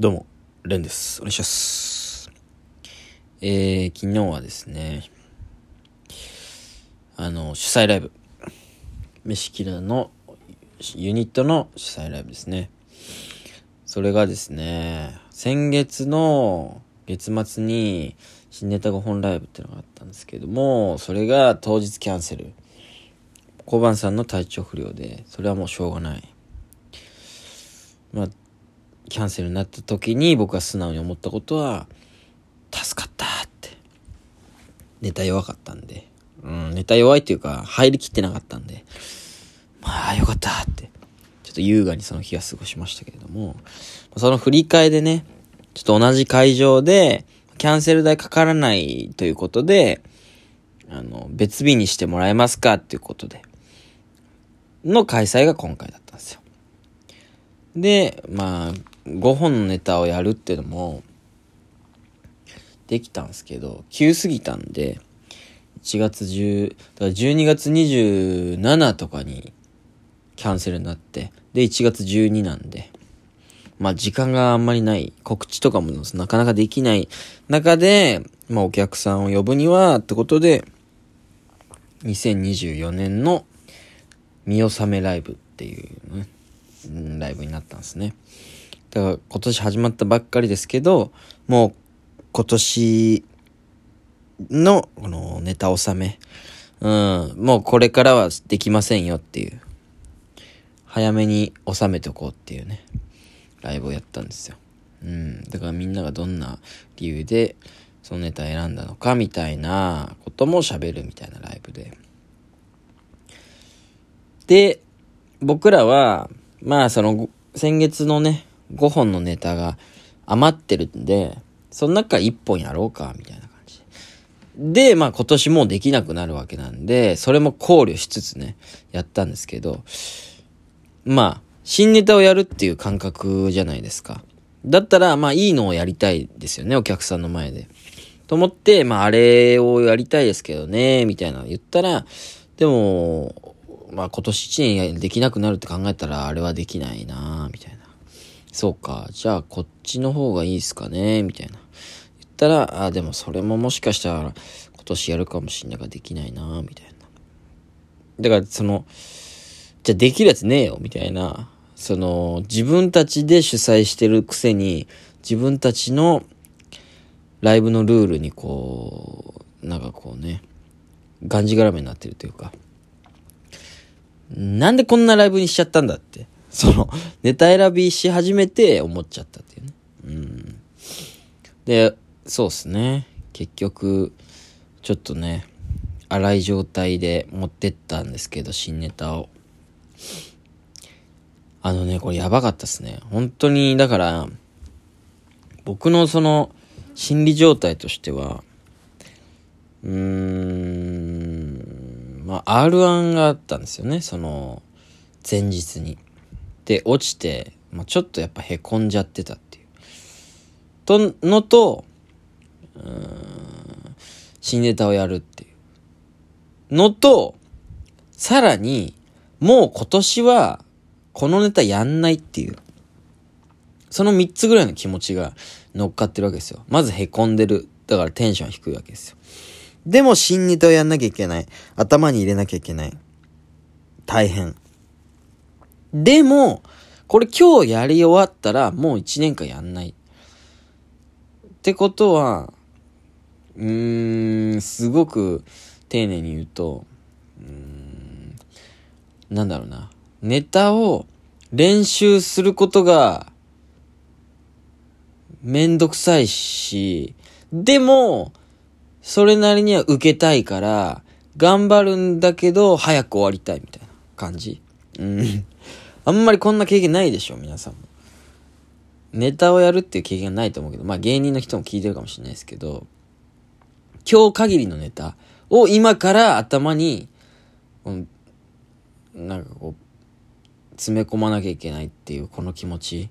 どうも、レンです。お願いします。えー、昨日はですね、あの、主催ライブ、飯キラのユニットの主催ライブですね。それがですね、先月の月末に新ネタ5本ライブっていうのがあったんですけども、それが当日キャンセル。小判さんの体調不良で、それはもうしょうがない。まあ、キャンセルになった時に僕が素直に思ったことは、助かったって。ネタ弱かったんで。うん、ネタ弱いっていうか、入りきってなかったんで。まあ、よかったって。ちょっと優雅にその日は過ごしましたけれども、その振り替えでね、ちょっと同じ会場で、キャンセル代かからないということで、あの、別日にしてもらえますかっていうことで、の開催が今回だったんですよ。で、まあ、5本のネタをやるっていうのも、できたんですけど、急すぎたんで、1月10、だから12月27とかにキャンセルになって、で、1月12なんで、まあ時間があんまりない、告知とかもなかなかできない中で、まあお客さんを呼ぶにはってことで、2024年の見納めライブっていうね、ライブになったんですね。だから今年始まったばっかりですけど、もう今年のこのネタ納め、うん、もうこれからはできませんよっていう、早めに収めておこうっていうね、ライブをやったんですよ。うん、だからみんながどんな理由でそのネタ選んだのかみたいなことも喋るみたいなライブで。で、僕らは、まあその先月のね、5本のネタが余ってるんで、その中1本やろうか、みたいな感じで。で、まあ今年もうできなくなるわけなんで、それも考慮しつつね、やったんですけど、まあ、新ネタをやるっていう感覚じゃないですか。だったら、まあいいのをやりたいですよね、お客さんの前で。と思って、まああれをやりたいですけどね、みたいなの言ったら、でも、まあ今年1年できなくなるって考えたらあれはできないなみたいな。そうか、じゃあこっちの方がいいですかねみたいな。言ったら、あ、でもそれももしかしたら今年やるかもしんないからできないなみたいな。だからその、じゃあできるやつねえよみたいな。その、自分たちで主催してるくせに、自分たちのライブのルールにこう、なんかこうね、がんじがらめになってるというか、なんでこんなライブにしちゃったんだって。その、ネタ選びし始めて思っちゃったっていうね。うん。で、そうっすね。結局、ちょっとね、荒い状態で持ってったんですけど、新ネタを。あのね、これやばかったっすね。本当に、だから、僕のその、心理状態としては、うーん、まあ、R1 があったんですよね、その、前日に。で、落ちて、まあ、ちょっとやっぱへこんじゃってたっていう。と、のと、うん、新ネタをやるっていう。のと、さらに、もう今年は、このネタやんないっていう。その3つぐらいの気持ちが乗っかってるわけですよ。まず凹んでる。だからテンション低いわけですよ。でも新ネタをやんなきゃいけない。頭に入れなきゃいけない。大変。でも、これ今日やり終わったらもう1年間やんない。ってことは、うーん、すごく丁寧に言うと、うーん、なんだろうな。ネタを練習することがめんどくさいし、でも、それなりには受けたいから、頑張るんだけど、早く終わりたいみたいな感じ。うん。あんまりこんな経験ないでしょ、皆さんも。ネタをやるっていう経験ないと思うけど、まあ芸人の人も聞いてるかもしれないですけど、今日限りのネタを今から頭に、うんなんかこう、詰め込まなきゃいけないっていうこの気持ち。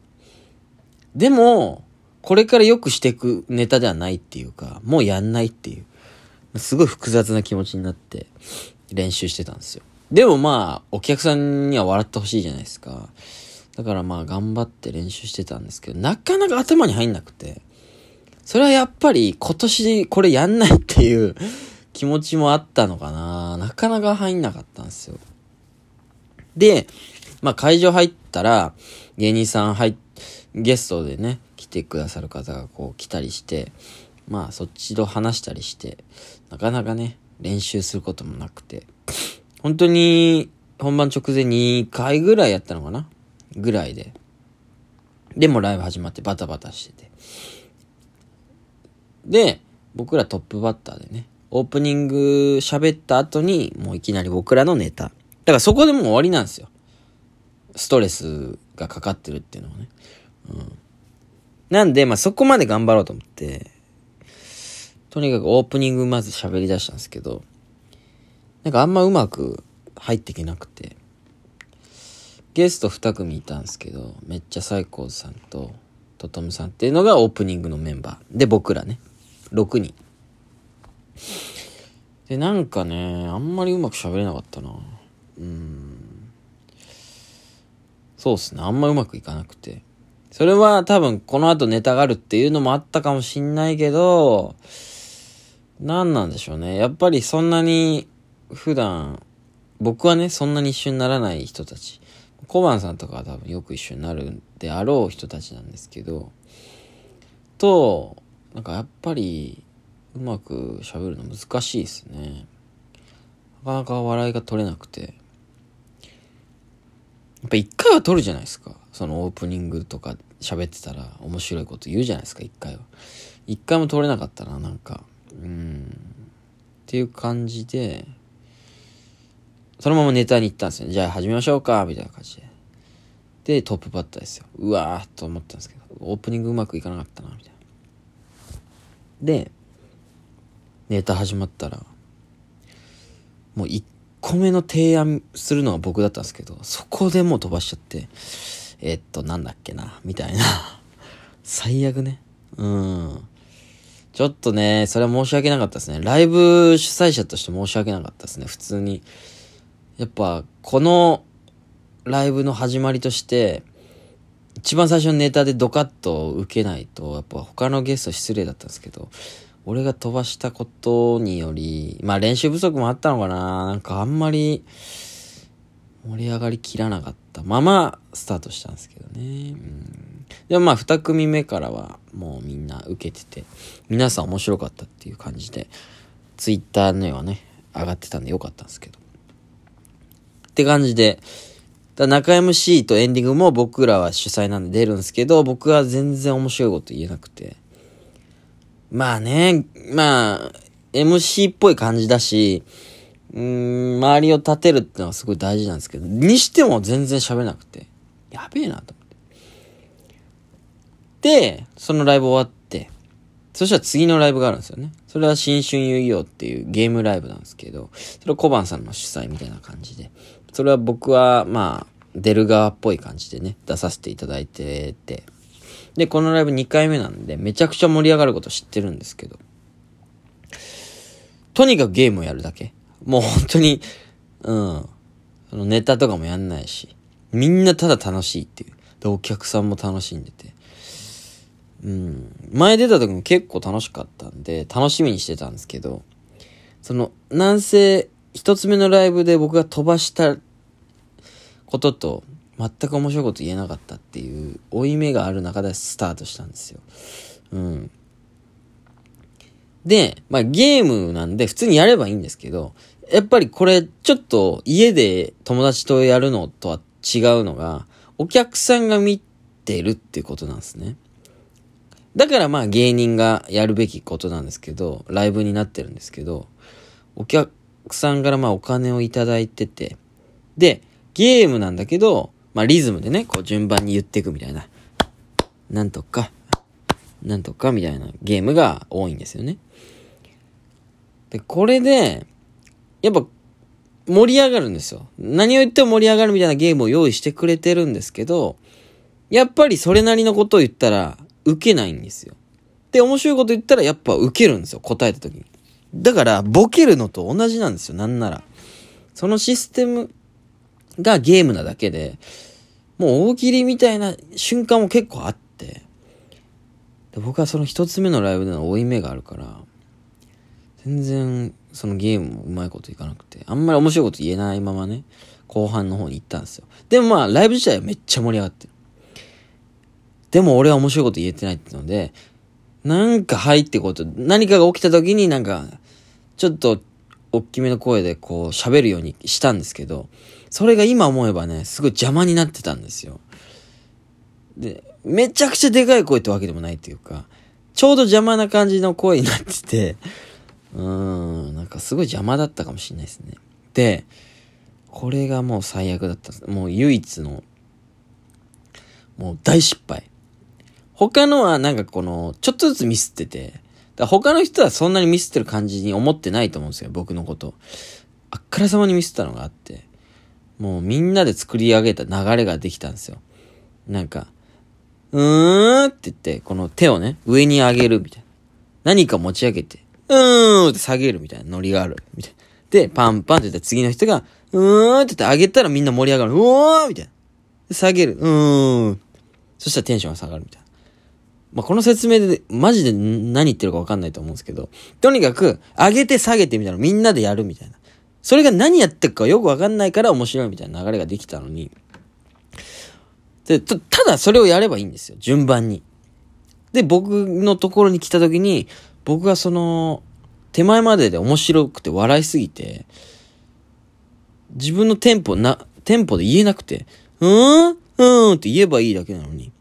でも、これから良くしていくネタではないっていうか、もうやんないっていう。すごい複雑な気持ちになって練習してたんですよ。でもまあ、お客さんには笑ってほしいじゃないですか。だからまあ頑張って練習してたんですけど、なかなか頭に入んなくて、それはやっぱり今年これやんないっていう気持ちもあったのかななかなか入んなかったんですよ。で、まあ会場入ったら、芸人さん入っ、ゲストでね、来てくださる方がこう来たりして、まあそっちと話したりして、なかなかね、練習することもなくて、本当に本番直前2回ぐらいやったのかな？ぐらいで。でもライブ始まってバタバタしてて。で、僕らトップバッターでね、オープニング喋った後に、もういきなり僕らのネタ。だからそこでもう終わりなんですよ。ストレスがかかってるっていうのはね。うん。なんで、まあ、そこまで頑張ろうと思って、とにかくオープニングまず喋り出したんですけど、なんかあんまうまく入ってけなくて、ゲスト2組いたんですけど、めっちゃサイコーズさんとトトムさんっていうのがオープニングのメンバー。で、僕らね。6人。で、なんかね、あんまりうまく喋れなかったな。うん。そうっすね。あんまうまくいかなくて。それは多分この後ネタがあるっていうのもあったかもしんないけど、何なんでしょうね。やっぱりそんなに普段、僕はね、そんなに一緒にならない人たち。小判さんとかは多分よく一緒になるであろう人たちなんですけど、と、なんかやっぱり、うまく喋るの難しいですね。なかなか笑いが取れなくて。やっぱ一回は取るじゃないですか。そのオープニングとか喋ってたら面白いこと言うじゃないですか、一回は。一回も取れなかったな、なんか。うん。っていう感じで、そのままネタに行ったんですよ。じゃあ始めましょうか、みたいな感じで。で、トップバッターですよ。うわーと思ったんですけど、オープニングうまくいかなかったな、みたいな。で、ネタ始まったら、もう1個目の提案するのは僕だったんですけど、そこでもう飛ばしちゃって、えっと、なんだっけな、みたいな。最悪ね。うん。ちょっとね、それは申し訳なかったですね。ライブ主催者として申し訳なかったですね。普通に。やっぱ、このライブの始まりとして、一番最初のネタでドカッと受けないと、やっぱ他のゲスト失礼だったんですけど、俺が飛ばしたことにより、まあ練習不足もあったのかななんかあんまり盛り上がりきらなかったままスタートしたんですけどね。うん、でもまあ二組目からはもうみんな受けてて、皆さん面白かったっていう感じで、ツイッターのはね、上がってたんでよかったんですけど。って感じで、だ中 MC とエンディングも僕らは主催なんで出るんですけど、僕は全然面白いこと言えなくて。まあね、まあ、MC っぽい感じだし、うん、周りを立てるってのはすごい大事なんですけど、にしても全然喋れなくて、やべえなと思って。で、そのライブ終わって、そしたら次のライブがあるんですよね。それは新春遊戯王っていうゲームライブなんですけど、それは小判さんの主催みたいな感じで、それは僕は、まあ、出る側っぽい感じでね、出させていただいてて、で、このライブ2回目なんで、めちゃくちゃ盛り上がること知ってるんですけど。とにかくゲームをやるだけ。もう本当に、うん。そのネタとかもやんないし。みんなただ楽しいっていう。で、お客さんも楽しんでて。うん。前出た時も結構楽しかったんで、楽しみにしてたんですけど、その、なんせ、一つ目のライブで僕が飛ばしたことと、全く面白いこと言えなかったっていう負い目がある中でスタートしたんですよ。うん。で、まあゲームなんで普通にやればいいんですけど、やっぱりこれちょっと家で友達とやるのとは違うのが、お客さんが見てるっていうことなんですね。だからまあ芸人がやるべきことなんですけど、ライブになってるんですけど、お客さんからまあお金をいただいてて、で、ゲームなんだけど、まあリズムでね、こう順番に言っていくみたいな。なんとか、なんとかみたいなゲームが多いんですよね。で、これで、やっぱ盛り上がるんですよ。何を言っても盛り上がるみたいなゲームを用意してくれてるんですけど、やっぱりそれなりのことを言ったら、受けないんですよ。で、面白いこと言ったらやっぱ受けるんですよ。答えた時に。だから、ボケるのと同じなんですよ。なんなら。そのシステムがゲームなだけで、もう大喜利みたいな瞬間も結構あって、で僕はその一つ目のライブでの負い目があるから、全然そのゲームもうまいこといかなくて、あんまり面白いこと言えないままね、後半の方に行ったんですよ。でもまあ、ライブ自体はめっちゃ盛り上がってる。でも俺は面白いこと言えてないってので、なんか入ってこと、何かが起きた時になんか、ちょっと、大きめの声でこう喋るようにしたんですけど、それが今思えばね、すごい邪魔になってたんですよ。で、めちゃくちゃでかい声ってわけでもないっていうか、ちょうど邪魔な感じの声になってて、うーん、なんかすごい邪魔だったかもしれないですね。で、これがもう最悪だった。もう唯一の、もう大失敗。他のはなんかこの、ちょっとずつミスってて、他の人はそんなにミスってる感じに思ってないと思うんですよ、僕のこと。あっからさまにミスったのがあって、もうみんなで作り上げた流れができたんですよ。なんか、うーんって言って、この手をね、上に上げるみたいな。何か持ち上げて、うーんって下げるみたいなノリがある。みたいな。で、パンパンって言ったら次の人が、うーんって言って上げたらみんな盛り上がる。うおーみたいな。下げる。うーん。そしたらテンションが下がるみたいな。まあ、この説明で、マジで何言ってるかわかんないと思うんですけど、とにかく、上げて下げてみたいなみんなでやるみたいな。それが何やってるかよくわかんないから面白いみたいな流れができたのに。で、ただそれをやればいいんですよ。順番に。で、僕のところに来た時に、僕がその、手前までで面白くて笑いすぎて、自分のテンポな、テンポで言えなくて、うーんうーんって言えばいいだけなのに、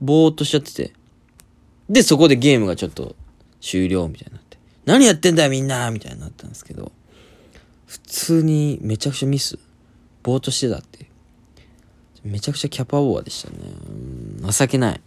ぼーっとしちゃってて。で、そこでゲームがちょっと終了みたいになって。何やってんだよみんなみたいになったんですけど、普通にめちゃくちゃミス。ぼーっとしてたって。めちゃくちゃキャパオーバーでしたね。情けない。